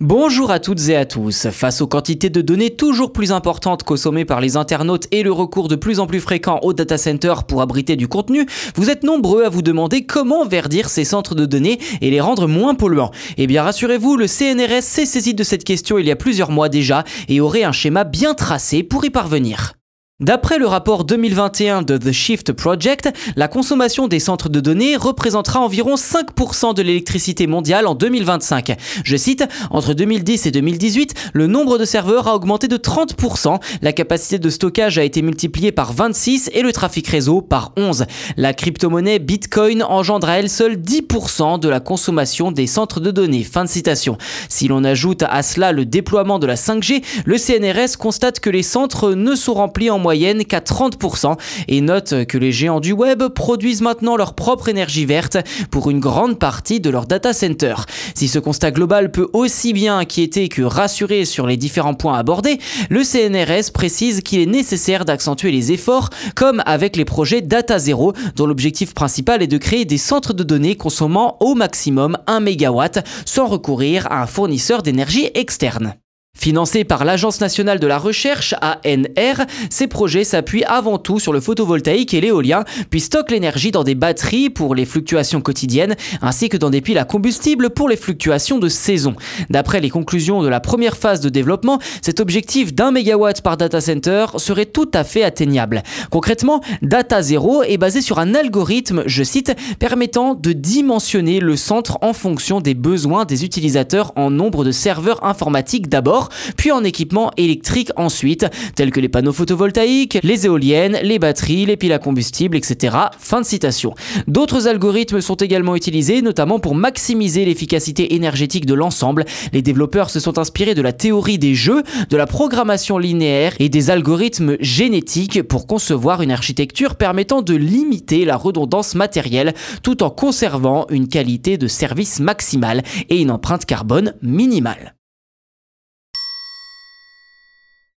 Bonjour à toutes et à tous. Face aux quantités de données toujours plus importantes consommées par les internautes et le recours de plus en plus fréquent aux data centers pour abriter du contenu, vous êtes nombreux à vous demander comment verdir ces centres de données et les rendre moins polluants. Eh bien rassurez-vous, le CNRS s'est saisi de cette question il y a plusieurs mois déjà et aurait un schéma bien tracé pour y parvenir. D'après le rapport 2021 de The Shift Project, la consommation des centres de données représentera environ 5% de l'électricité mondiale en 2025. Je cite, entre 2010 et 2018, le nombre de serveurs a augmenté de 30%, la capacité de stockage a été multipliée par 26 et le trafic réseau par 11. La crypto-monnaie Bitcoin engendre à elle seule 10% de la consommation des centres de données. Fin de citation. Si l'on ajoute à cela le déploiement de la 5G, le CNRS constate que les centres ne sont remplis en qu'à 30% et note que les géants du web produisent maintenant leur propre énergie verte pour une grande partie de leur data center. Si ce constat global peut aussi bien inquiéter que rassurer sur les différents points abordés, le CNRS précise qu'il est nécessaire d'accentuer les efforts comme avec les projets Data Zero dont l'objectif principal est de créer des centres de données consommant au maximum 1 MW sans recourir à un fournisseur d'énergie externe. Financés par l'Agence nationale de la recherche, ANR, ces projets s'appuient avant tout sur le photovoltaïque et l'éolien, puis stockent l'énergie dans des batteries pour les fluctuations quotidiennes, ainsi que dans des piles à combustible pour les fluctuations de saison. D'après les conclusions de la première phase de développement, cet objectif d'un mégawatt par data center serait tout à fait atteignable. Concrètement, Data Zero est basé sur un algorithme, je cite, permettant de dimensionner le centre en fonction des besoins des utilisateurs en nombre de serveurs informatiques d'abord, puis en équipement électrique ensuite, tels que les panneaux photovoltaïques, les éoliennes, les batteries, les piles à combustible, etc. Fin de citation. D'autres algorithmes sont également utilisés, notamment pour maximiser l'efficacité énergétique de l'ensemble. Les développeurs se sont inspirés de la théorie des jeux, de la programmation linéaire et des algorithmes génétiques pour concevoir une architecture permettant de limiter la redondance matérielle tout en conservant une qualité de service maximale et une empreinte carbone minimale.